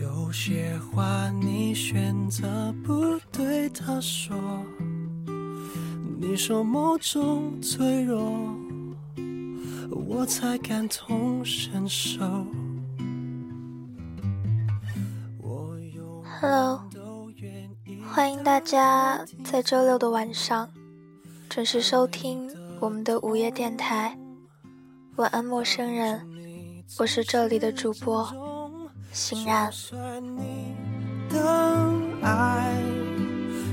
有些话你选择不对他说，你说某种脆弱，我才感同身受。Hello，欢迎大家在周六的晚上准时收听我们的午夜电台。晚安，陌生人，我是这里的主播欣然。的爱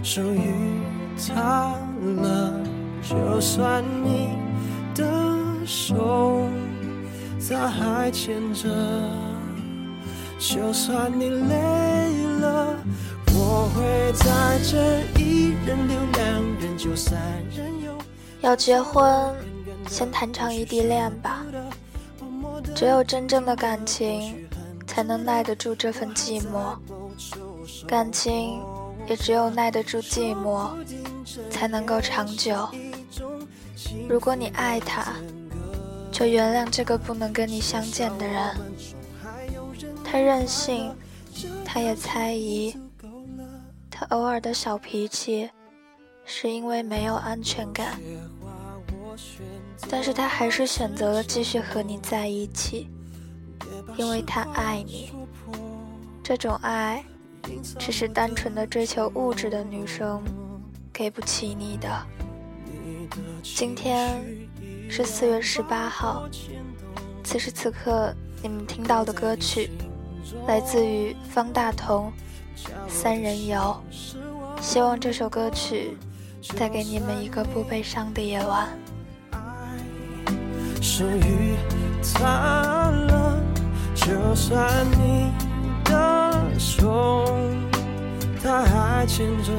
属于他了，就算你的手他还牵着，就算你累了，我会在这一人留两人就三人游。要结婚，先谈场异地恋吧。只有真正的感情，才能耐得住这份寂寞。感情也只有耐得住寂寞，才能够长久。如果你爱他，就原谅这个不能跟你相见的人。他任性，他也猜疑，他偶尔的小脾气，是因为没有安全感。但是他还是选择了继续和你在一起，因为他爱你。这种爱，只是单纯的追求物质的女生给不起你的。今天是四月十八号，此时此刻你们听到的歌曲，来自于方大同《三人游》。希望这首歌曲带给你们一个不悲伤的夜晚。属于他了，就算你的手他还牵着，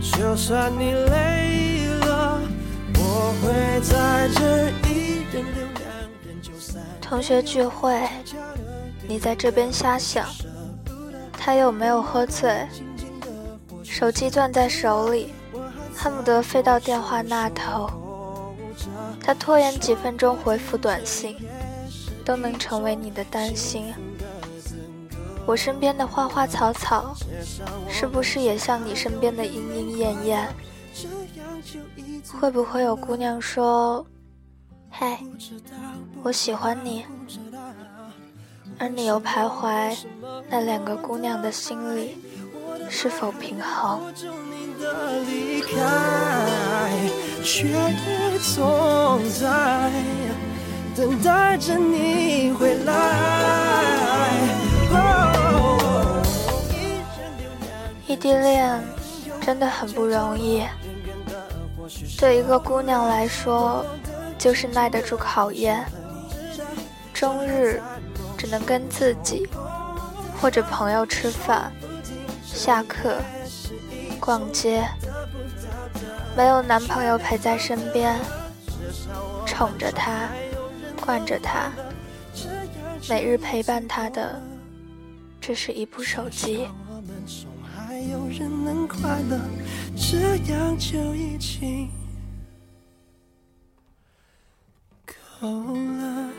就算你累了，我会在这一人留两人就散。同学聚会，你在这边瞎想，他有没有喝醉？手机攥在手里，恨不得飞到电话那头。他拖延几分钟回复短信，都能成为你的担心。我身边的花花草草，是不是也像你身边的莺莺燕燕？会不会有姑娘说：“嗨，我喜欢你。”而你又徘徊那两个姑娘的心里是否平衡？等待着你回来。异地恋真的很不容易，对一个姑娘来说，就是耐得住考验。终日只能跟自己或者朋友吃饭、下课、逛街。没有男朋友陪在身边，宠着她，惯着他，每日陪伴他的，只是一部手机。还有人能快乐，这样就已经够了。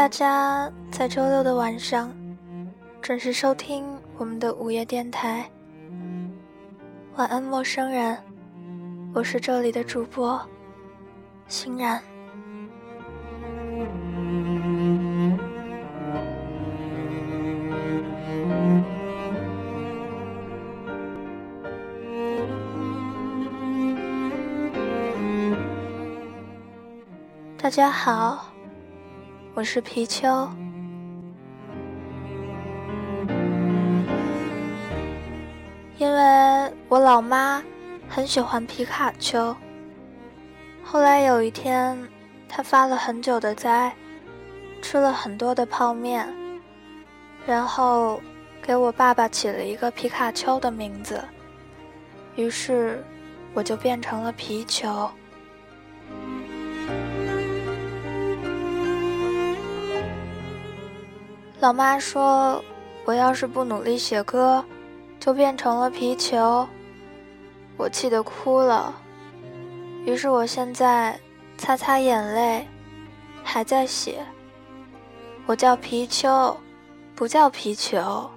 大家在周六的晚上准时收听我们的午夜电台。晚安，陌生人，我是这里的主播欣然。大家好，我是皮丘。因为我老妈很喜欢皮卡丘，后来有一天，她发了很久的呆，吃了很多的泡面，然后给我爸爸起了一个皮卡丘的名字，于是我就变成了皮球。老妈说，我要是不努力写歌，就变成了皮球。我气得哭了，于是我现在擦擦眼泪，还在写。我叫皮丘，不叫皮球。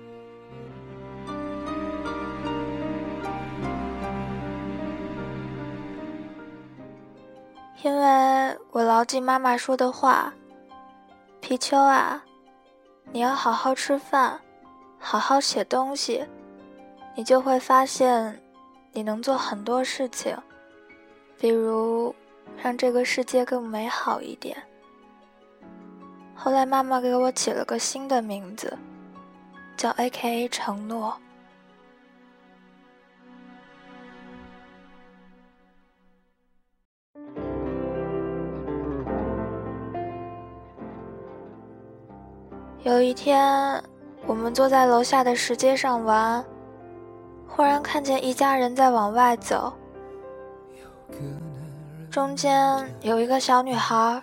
因为我牢记妈妈说的话：“皮丘啊，你要好好吃饭，好好写东西，你就会发现，你能做很多事情，比如让这个世界更美好一点。”后来妈妈给我起了个新的名字，叫 A.K.A 承诺。有一天，我们坐在楼下的石阶上玩，忽然看见一家人在往外走，中间有一个小女孩。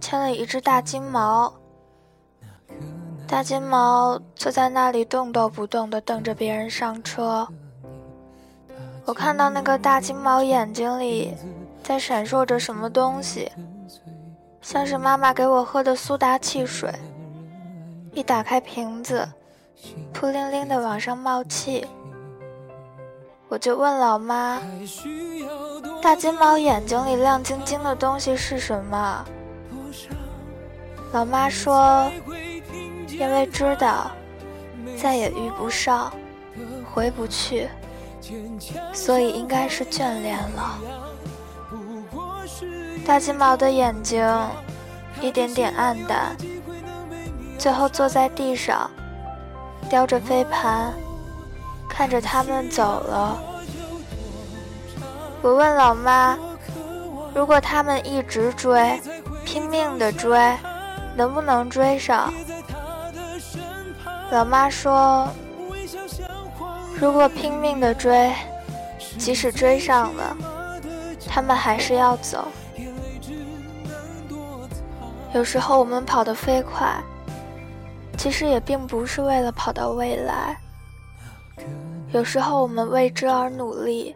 牵了一只大金毛，大金毛坐在那里动都不动的等着别人上车。我看到那个大金毛眼睛里在闪烁着什么东西，像是妈妈给我喝的苏打汽水。一打开瓶子，扑灵灵的往上冒气。我就问老妈：“大金毛眼睛里亮晶晶的东西是什么？”老妈说：“因为知道再也遇不上，回不去，所以应该是眷恋了。”大金毛的眼睛一点点暗淡，最后坐在地上，叼着飞盘，看着他们走了。我问老妈：“如果他们一直追，拼命的追？”能不能追上？老妈说：“如果拼命的追，即使追上了，他们还是要走。有时候我们跑得飞快，其实也并不是为了跑到未来。有时候我们为之而努力，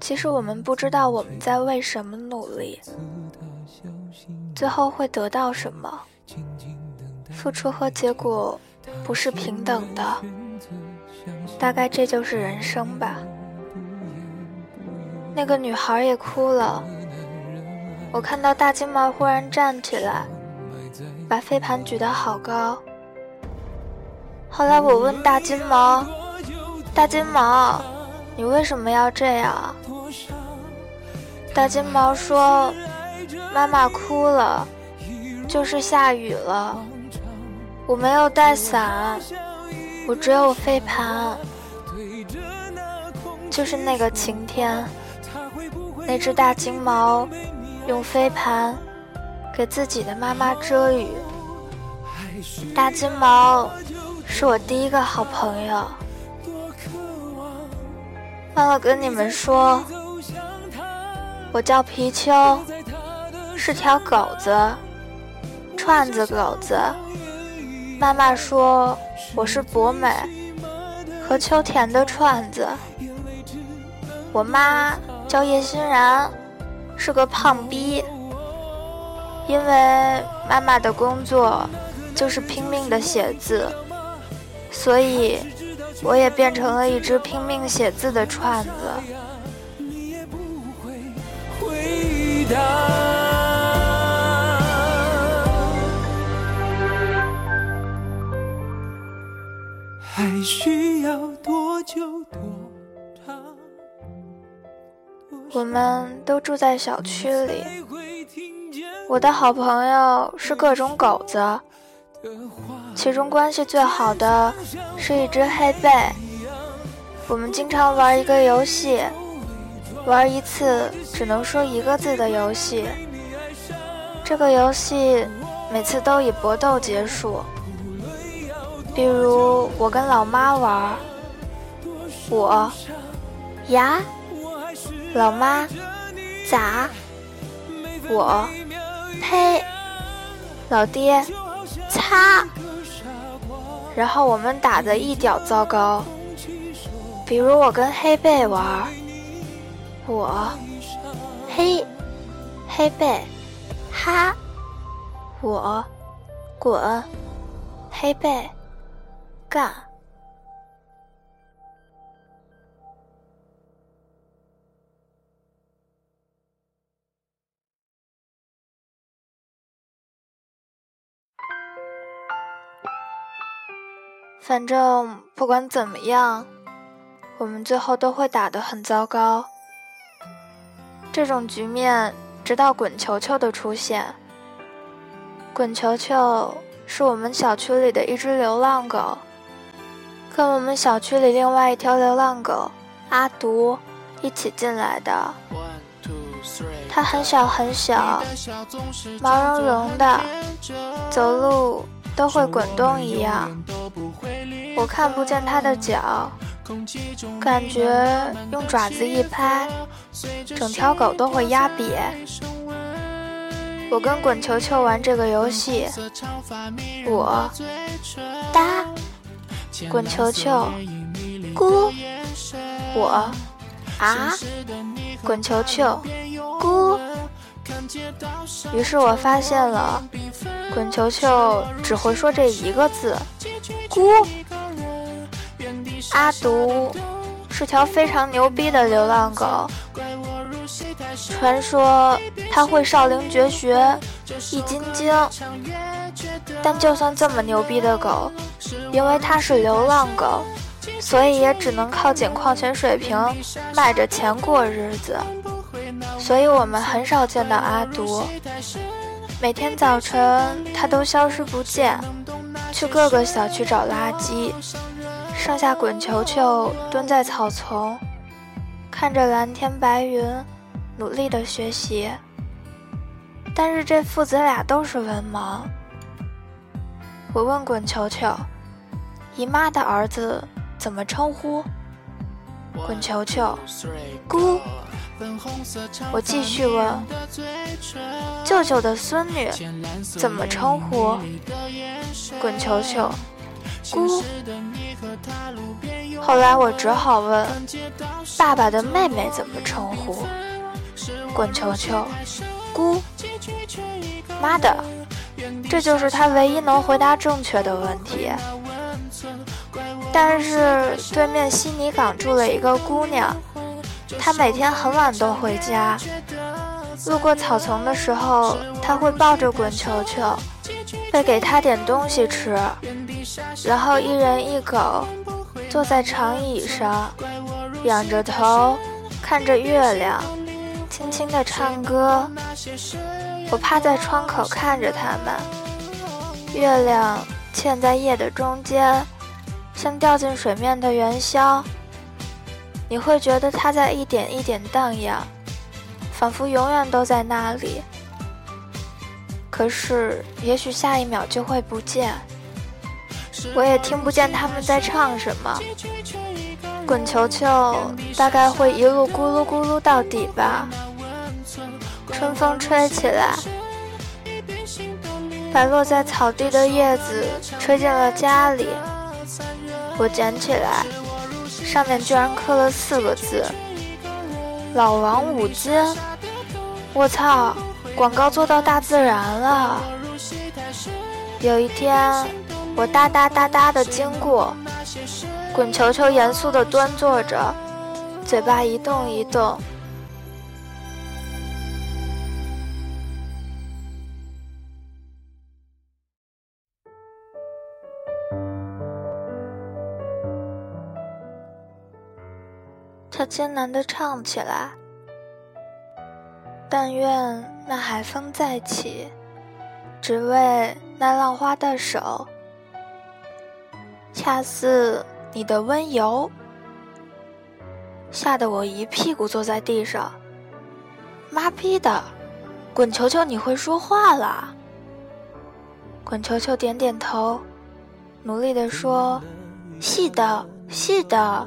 其实我们不知道我们在为什么努力。”最后会得到什么？付出和结果不是平等的，大概这就是人生吧。那个女孩也哭了。我看到大金毛忽然站起来，把飞盘举得好高。后来我问大金毛：“大金毛，你为什么要这样？”大金毛说。妈妈哭了，就是下雨了。我没有带伞，我只有飞盘。就是那个晴天，那只大金毛用飞盘给自己的妈妈遮雨。大金毛是我第一个好朋友。忘了跟你们说，我叫皮丘。是条狗子，串子狗子。妈妈说我是博美和秋田的串子。我妈叫叶欣然，是个胖逼。因为妈妈的工作就是拼命的写字，所以我也变成了一只拼命写字的串子。还需要多久多长？我们都住在小区里。我的好朋友是各种狗子，其中关系最好的是一只黑背。我们经常玩一个游戏，玩一次只能说一个字的游戏。这个游戏每次都以搏斗结束。比如我跟老妈玩，我呀，老妈咋？我呸，老爹擦。然后我们打得一屌糟糕。比如我跟黑贝玩，我黑黑贝哈，我滚黑贝干。反正不管怎么样，我们最后都会打得很糟糕。这种局面直到滚球球的出现。滚球球是我们小区里的一只流浪狗，跟我们小区里另外一条流浪狗阿独一起进来的。它很小很小，毛茸茸的，走路都会滚动一样。我看不见它的脚，感觉用爪子一拍，整条狗都会压瘪。我跟滚球球玩这个游戏，我哒，滚球球咕，我啊，滚球球咕。于是我发现了，滚球球只会说这一个字，咕。阿独是条非常牛逼的流浪狗，传说它会少林绝学易筋经。但就算这么牛逼的狗，因为它是流浪狗，所以也只能靠捡矿泉水瓶卖着钱过日子。所以我们很少见到阿独，每天早晨它都消失不见，去各个小区找垃圾。剩下滚球球蹲在草丛，看着蓝天白云，努力的学习。但是这父子俩都是文盲。我问滚球球：“姨妈的儿子怎么称呼？”滚球球：“姑。”我继续问：“舅舅的孙女怎么称呼？”滚球球。姑，后来我只好问爸爸的妹妹怎么称呼。滚球球，姑，妈的，这就是他唯一能回答正确的问题。但是对面悉尼港住了一个姑娘，她每天很晚都回家，路过草丛的时候，她会抱着滚球球，会给他点东西吃。然后一人一狗坐在长椅上，仰着头看着月亮，轻轻地唱歌。我趴在窗口看着他们，月亮嵌在夜的中间，像掉进水面的元宵。你会觉得它在一点一点荡漾，仿佛永远都在那里。可是，也许下一秒就会不见。我也听不见他们在唱什么。滚球球大概会一路咕噜咕噜到底吧。春风吹起来，把落在草地的叶子吹进了家里。我捡起来，上面居然刻了四个字：老王五金。我操，广告做到大自然了。有一天。我哒哒哒哒的经过，滚球球严肃的端坐着，嘴巴一动一动。他艰难的唱起来：“但愿那海风再起，只为那浪花的手。”恰似你的温柔，吓得我一屁股坐在地上。妈逼的，滚球球，你会说话了？滚球球点点头，努力地说：“是的，是的。”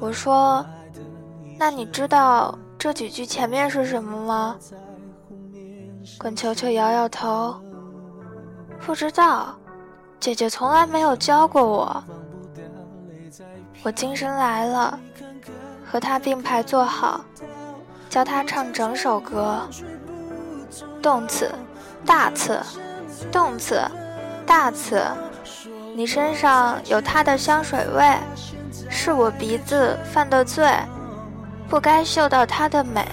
我说：“那你知道这几句前面是什么吗？”滚球球摇摇头：“不知道，姐姐从来没有教过我。”我精神来了，和他并排坐好，教他唱整首歌。动词，大词，动词，大词。你身上有他的香水味，是我鼻子犯的罪，不该嗅到他的美，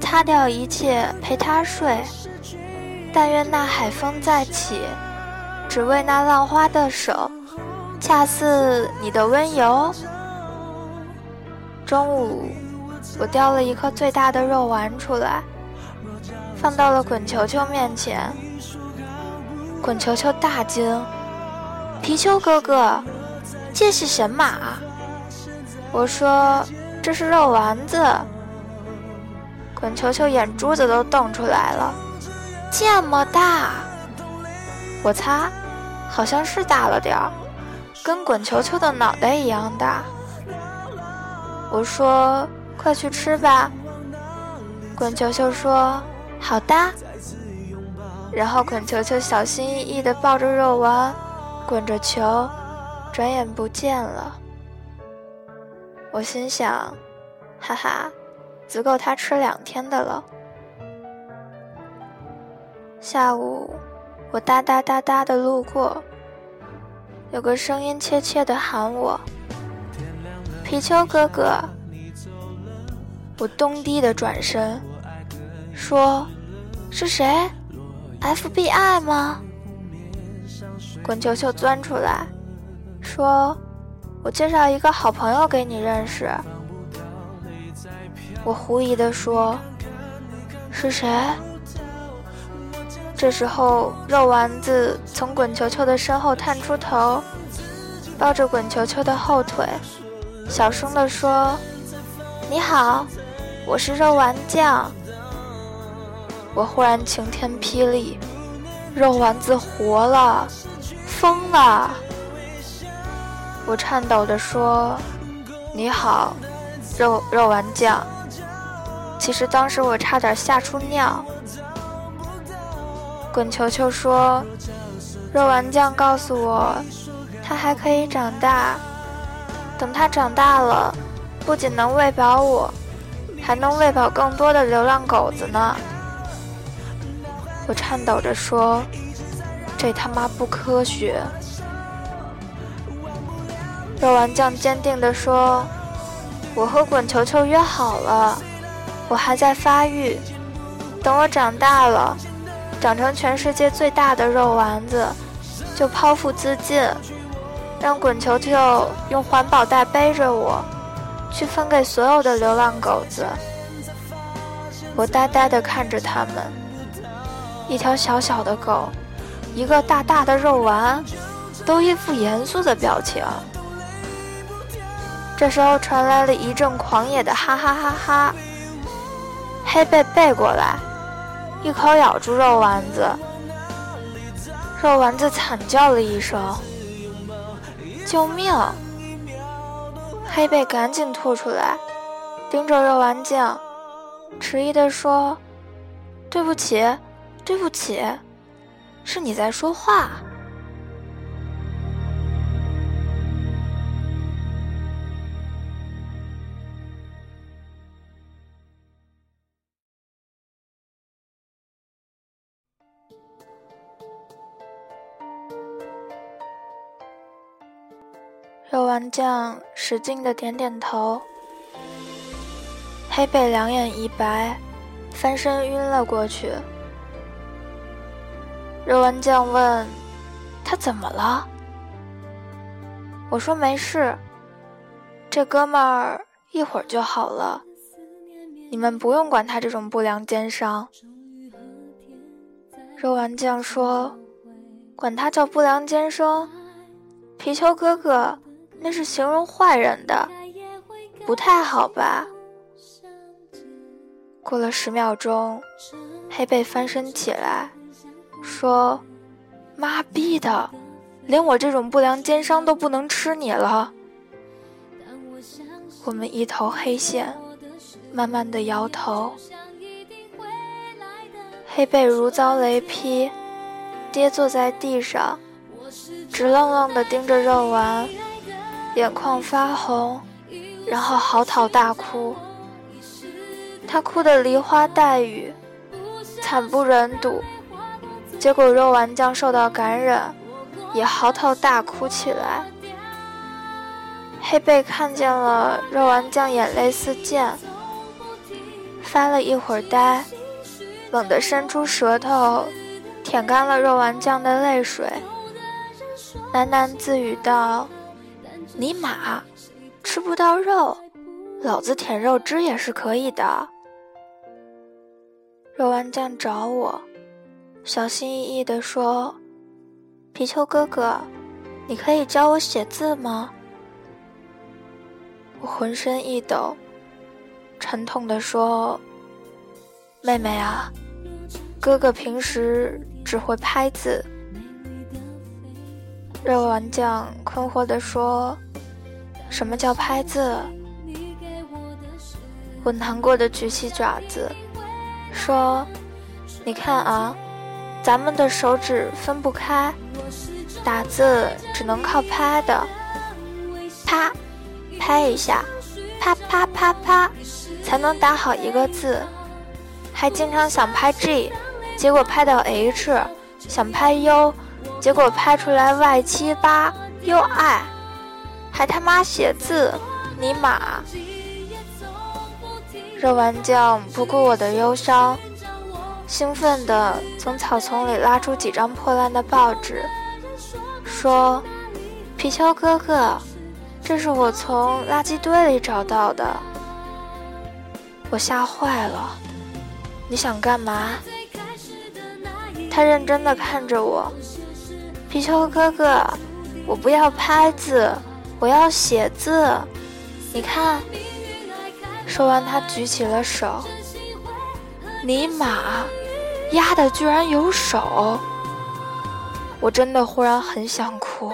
擦掉一切陪他睡。但愿那海风再起，只为那浪花的手，恰似你的温柔。中午，我叼了一颗最大的肉丸出来。放到了滚球球面前，滚球球大惊：“皮丘哥哥，这是神马？”我说：“这是肉丸子。”滚球球眼珠子都瞪出来了，这么大！我擦，好像是大了点儿，跟滚球球的脑袋一样大。我说：“快去吃吧。”滚球球说。好的，然后滚球球小心翼翼地抱着肉丸，滚着球，转眼不见了。我心想，哈哈，足够他吃两天的了。下午，我哒哒哒哒的路过，有个声音怯怯的喊我：“皮丘哥哥。”我咚地的转身。说：“是谁？FBI 吗？”滚球球钻出来，说：“我介绍一个好朋友给你认识。”我狐疑的说：“是谁？”这时候，肉丸子从滚球球的身后探出头，抱着滚球球的后腿，小声地说：“你好，我是肉丸酱。”我忽然晴天霹雳，肉丸子活了，疯了！我颤抖地说：“你好，肉肉丸酱。”其实当时我差点吓出尿。滚球球说：“肉丸酱告诉我，它还可以长大，等它长大了，不仅能喂饱我，还能喂饱更多的流浪狗子呢。”我颤抖着说：“这他妈不科学。”肉丸酱坚定地说：“我和滚球球约好了，我还在发育，等我长大了，长成全世界最大的肉丸子，就剖腹自尽，让滚球球用环保袋背着我，去分给所有的流浪狗子。”我呆呆地看着他们。一条小小的狗，一个大大的肉丸，都一副严肃的表情。这时候传来了一阵狂野的哈哈哈哈。黑贝背过来，一口咬住肉丸子，肉丸子惨叫了一声：“救命！”黑贝赶紧吐出来，盯着肉丸酱，迟疑地说：“对不起。”对不起，是你在说话。丸酱使劲的点点头，黑贝两眼一白，翻身晕了过去。肉丸酱问：“他怎么了？”我说：“没事，这哥们儿一会儿就好了，你们不用管他这种不良奸商。”肉丸酱说：“管他叫不良奸商，皮丘哥哥，那是形容坏人的，不太好吧？”过了十秒钟，黑贝翻身起来。说：“妈逼的，连我这种不良奸商都不能吃你了。我们一头黑线，慢慢的摇头。黑贝如遭雷劈，跌坐在地上，直愣愣的盯着肉丸，眼眶发红，然后嚎啕大哭。他哭得梨花带雨，惨不忍睹。结果肉丸酱受到感染，也嚎啕大哭起来。黑贝看见了肉丸酱，眼泪似溅，发了一会儿呆。猛地伸出舌头，舔干了肉丸酱的泪水，喃喃自语道：“尼玛，吃不到肉，老子舔肉汁也是可以的。”肉丸酱找我，小心翼翼地说：“皮丘哥哥，你可以教我写字吗？”我浑身一抖，沉痛地说。妹妹啊，哥哥平时只会拍字。肉丸酱困惑地说：“什么叫拍字？”我难过的举起爪子，说：“你看啊，咱们的手指分不开，打字只能靠拍的，啪，拍一下，啪啪啪啪，才能打好一个字。”还经常想拍 G，结果拍到 H；想拍 U，结果拍出来 Y 七八 UI。还他妈写字，尼玛！肉丸酱不顾我的忧伤，兴奋地从草丛里拉出几张破烂的报纸，说：“皮丘哥哥，这是我从垃圾堆里找到的。”我吓坏了。你想干嘛？他认真的看着我，皮丘哥哥，我不要拍字，我要写字。你看，说完他举起了手。尼玛，丫的居然有手！我真的忽然很想哭。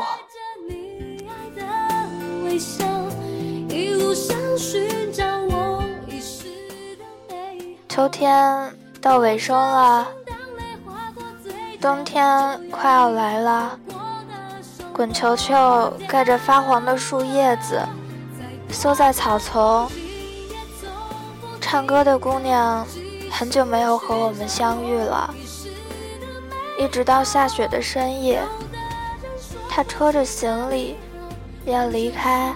秋天到尾声了，冬天快要来了。滚球球盖着发黄的树叶子，缩在草丛。唱歌的姑娘很久没有和我们相遇了。一直到下雪的深夜，她拖着行李要离开。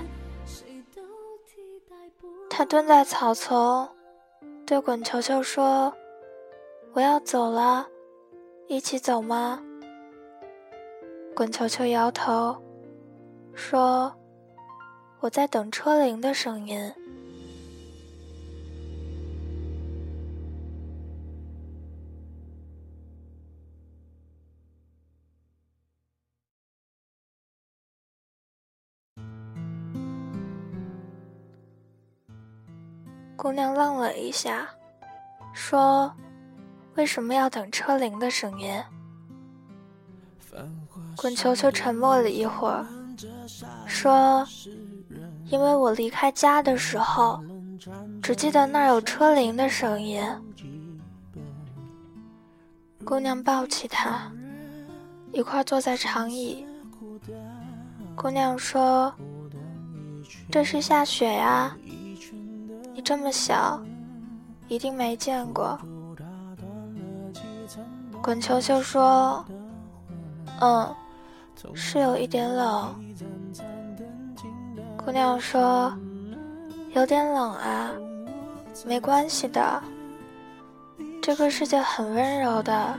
她蹲在草丛。对滚球球说：“我要走了，一起走吗？”滚球球摇头，说：“我在等车铃的声音。”姑娘愣了一下，说：“为什么要等车铃的声音？”滚球球沉默了一会儿，说：“因为我离开家的时候，只记得那儿有车铃的声音。”姑娘抱起他，一块坐在长椅。姑娘说：“这是下雪呀。”你这么小，一定没见过。滚球球说：“嗯，是有一点冷。”姑娘说：“有点冷啊，没关系的。这个世界很温柔的，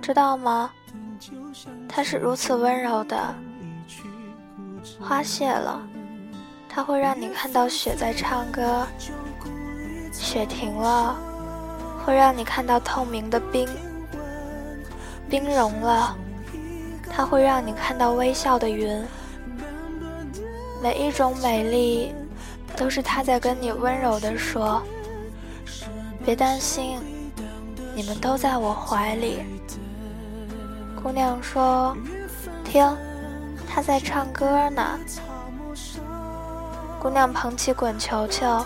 知道吗？它是如此温柔的。花谢了。”它会让你看到雪在唱歌，雪停了，会让你看到透明的冰，冰融了，它会让你看到微笑的云。每一种美丽，都是它在跟你温柔地说：“别担心，你们都在我怀里。”姑娘说：“听，他在唱歌呢。姑娘捧起滚球球，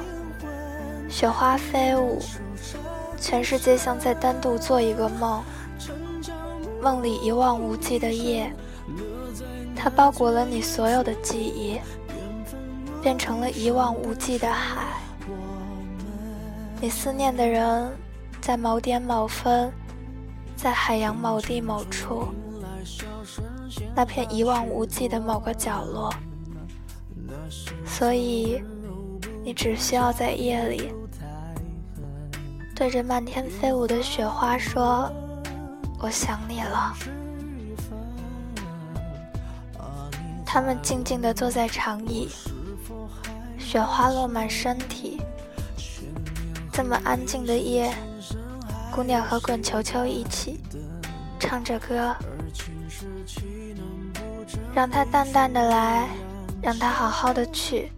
雪花飞舞，全世界像在单独做一个梦，梦里一望无际的夜，它包裹了你所有的记忆，变成了一望无际的海。你思念的人，在某点某分，在海洋某地某处，那片一望无际的某个角落。所以，你只需要在夜里，对着漫天飞舞的雪花说：“我想你了。”他们静静地坐在长椅，雪花落满身体。这么安静的夜，姑娘和滚球球一起唱着歌，让它淡淡的来。让他好好的去。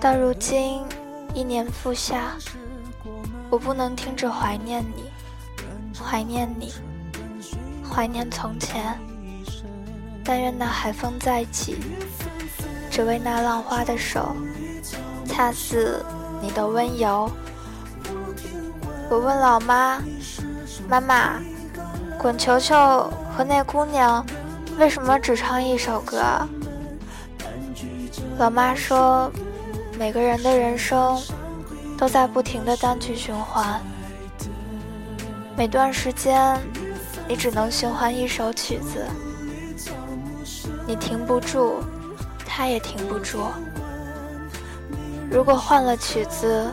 到如今，一年复夏，我不能停止怀念你，怀念你，怀念从前。但愿那海风再起，只为那浪花的手，恰似你的温柔。我问老妈：“妈妈，滚球球和那姑娘为什么只唱一首歌？”老妈说：“每个人的人生都在不停的单曲循环，每段时间你只能循环一首曲子，你停不住，他也停不住。如果换了曲子，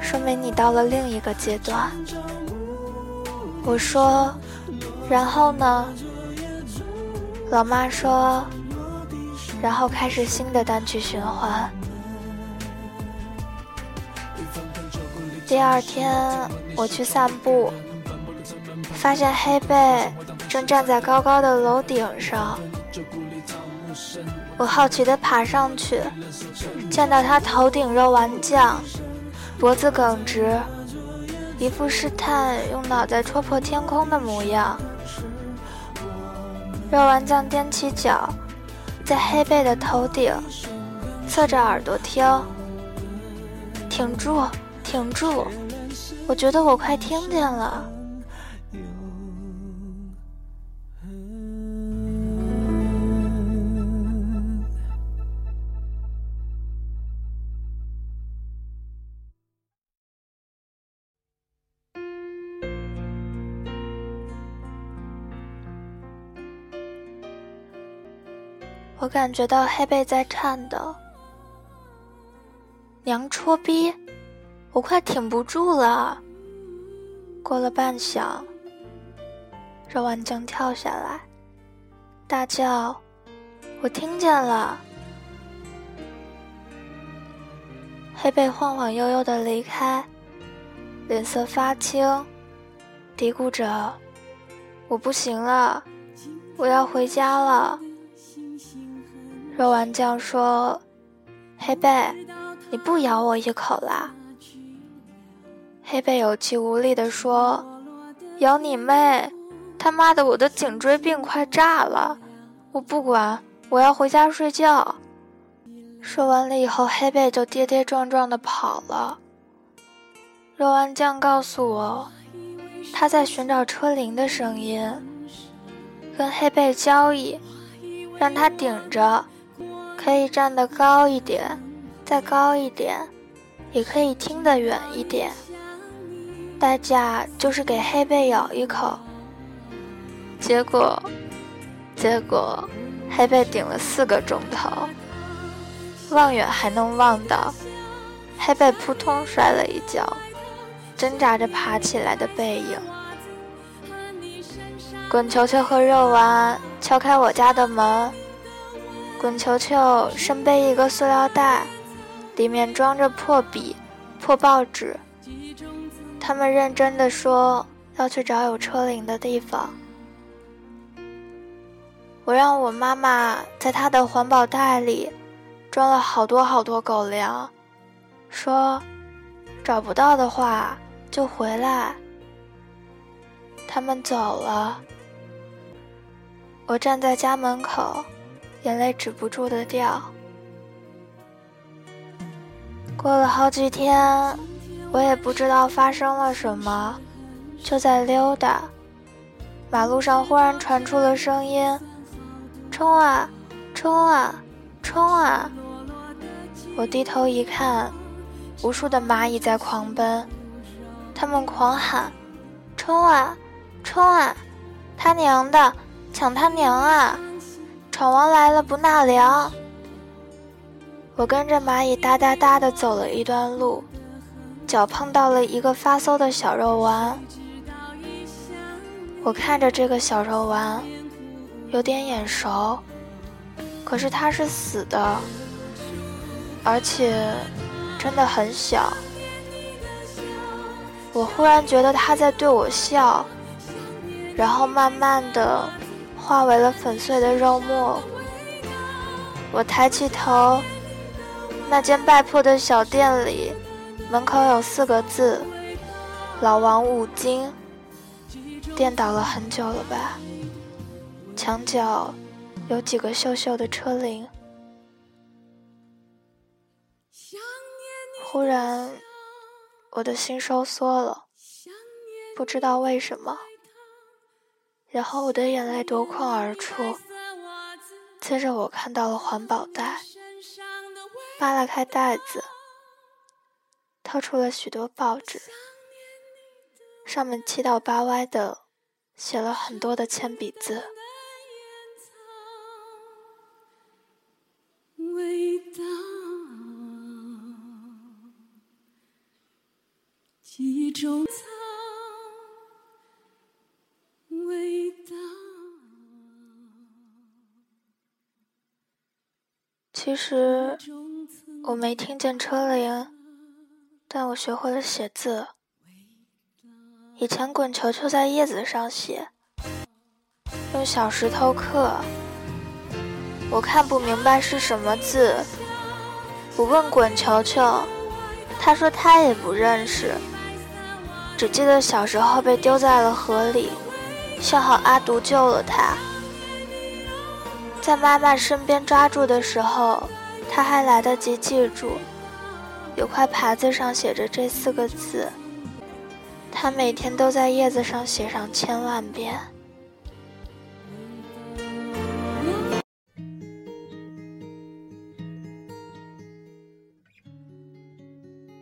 说明你到了另一个阶段。”我说：“然后呢？”老妈说。然后开始新的单曲循环。第二天我去散步，发现黑贝正站在高高的楼顶上。我好奇地爬上去，见到他头顶肉丸酱，脖子耿直，一副试探用脑袋戳破天空的模样。肉丸酱踮起脚。在黑贝的头顶，侧着耳朵听。挺住，挺住！我觉得我快听见了。我感觉到黑贝在颤抖，娘戳逼，我快挺不住了。过了半晌，肉丸酱跳下来，大叫：“我听见了！”黑贝晃晃悠悠的离开，脸色发青，嘀咕着：“我不行了，我要回家了。”肉丸酱说：“黑贝，你不咬我一口啦？”黑贝有气无力地说：“咬你妹！他妈的，我的颈椎病快炸了！我不管，我要回家睡觉。”说完了以后，黑贝就跌跌撞撞地跑了。肉丸酱告诉我，他在寻找车铃的声音，跟黑贝交易，让他顶着。可以站得高一点，再高一点，也可以听得远一点。代价就是给黑贝咬一口。结果，结果，黑贝顶了四个钟头，望远还能望到黑贝扑通摔了一跤，挣扎着爬起来的背影。滚球球和肉丸敲开我家的门。滚球球身背一个塑料袋，里面装着破笔、破报纸。他们认真的说要去找有车铃的地方。我让我妈妈在她的环保袋里装了好多好多狗粮，说找不到的话就回来。他们走了。我站在家门口，眼泪止不住的掉。过了好几天，我也不知道发生了什么，就在溜达。马路上忽然传出了声音：“冲啊，冲啊，冲啊！”我低头一看，无数的蚂蚁在狂奔，它们狂喊：“冲啊，冲啊！他娘的！”抢他娘啊！闯王来了不纳凉。我跟着蚂蚁哒哒哒的走了一段路，脚碰到了一个发馊的小肉丸。我看着这个小肉丸，有点眼熟，可是它是死的，而且真的很小。我忽然觉得它在对我笑，然后慢慢的。化为了粉碎的肉末。我抬起头，那间败破的小店里，门口有四个字：“老王五金。”店倒了很久了吧？墙角有几个锈锈的车铃。忽然，我的心收缩了，不知道为什么。然后我的眼泪夺眶而出，接着我看到了环保袋，扒拉开袋子，掏出了许多报纸，上面七倒八歪的写了很多的铅笔字。其实我没听见车铃，但我学会了写字。以前滚球球在叶子上写，用小石头刻。我看不明白是什么字，我问滚球球，他说他也不认识，只记得小时候被丢在了河里，幸好阿独救了他。在妈妈身边抓住的时候，他还来得及记住，有块牌子上写着这四个字。他每天都在叶子上写上千万遍。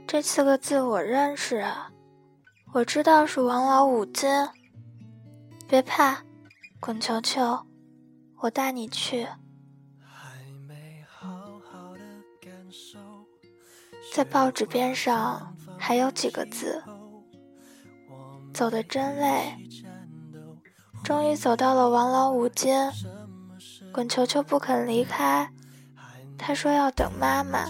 这四个字我认识啊，我知道是王老五金。别怕，滚球球。我带你去，在报纸边上还有几个字：“走的真累。”终于走到了王老五间，滚球球不肯离开，他说要等妈妈。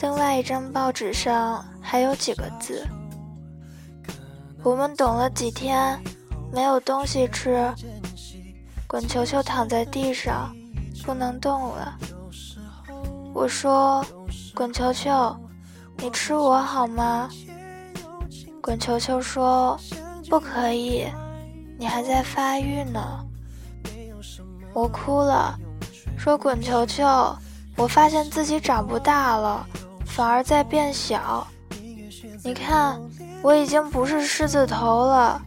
另外一张报纸上还有几个字：“我们等了几天，没有东西吃。”滚球球躺在地上，不能动了。我说：“滚球球，你吃我好吗？”滚球球说：“不可以，你还在发育呢。”我哭了，说：“滚球球，我发现自己长不大了，反而在变小。你看，我已经不是狮子头了，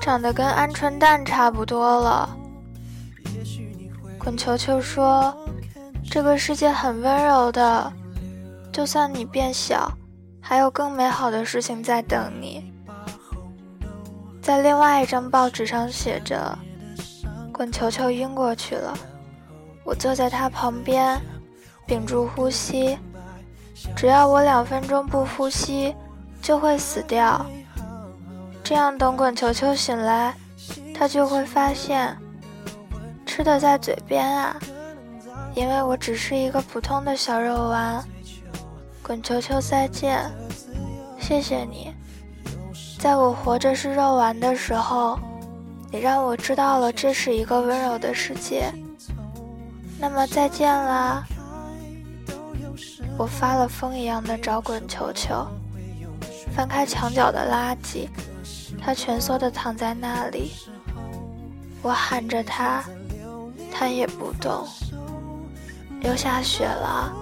长得跟鹌鹑蛋差不多了。”滚球球说：“这个世界很温柔的，就算你变小，还有更美好的事情在等你。”在另外一张报纸上写着：“滚球球晕过去了。”我坐在他旁边，屏住呼吸。只要我两分钟不呼吸，就会死掉。这样等滚球球醒来，他就会发现。吃的在嘴边啊，因为我只是一个普通的小肉丸。滚球球再见，谢谢你，在我活着是肉丸的时候，你让我知道了这是一个温柔的世界。那么再见啦！我发了疯一样的找滚球球，翻开墙角的垃圾，他蜷缩的躺在那里。我喊着他，他也不动。又下雪了，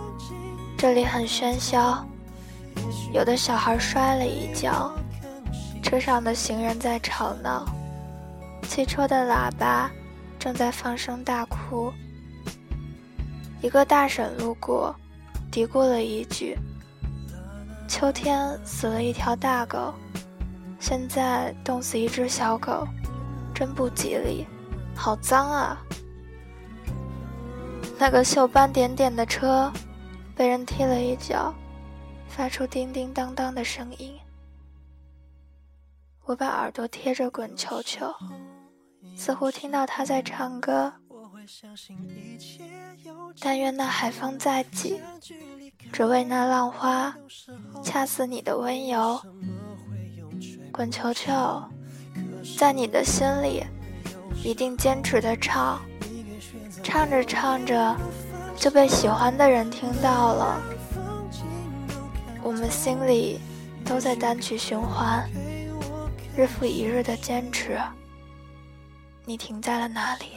这里很喧嚣，有的小孩摔了一跤，车上的行人在吵闹，汽车的喇叭正在放声大哭。一个大婶路过，嘀咕了一句：“秋天死了一条大狗，现在冻死一只小狗，真不吉利，好脏啊！”那个锈斑点点的车，被人踢了一脚，发出叮叮当当的声音。我把耳朵贴着滚球球，似乎听到他在唱歌。但愿那海风再起，只为那浪花掐死你的温柔。滚球球，在你的心里，一定坚持的唱。唱着唱着，就被喜欢的人听到了。我们心里都在单曲循环，日复一日的坚持。你停在了哪里？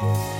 Bye.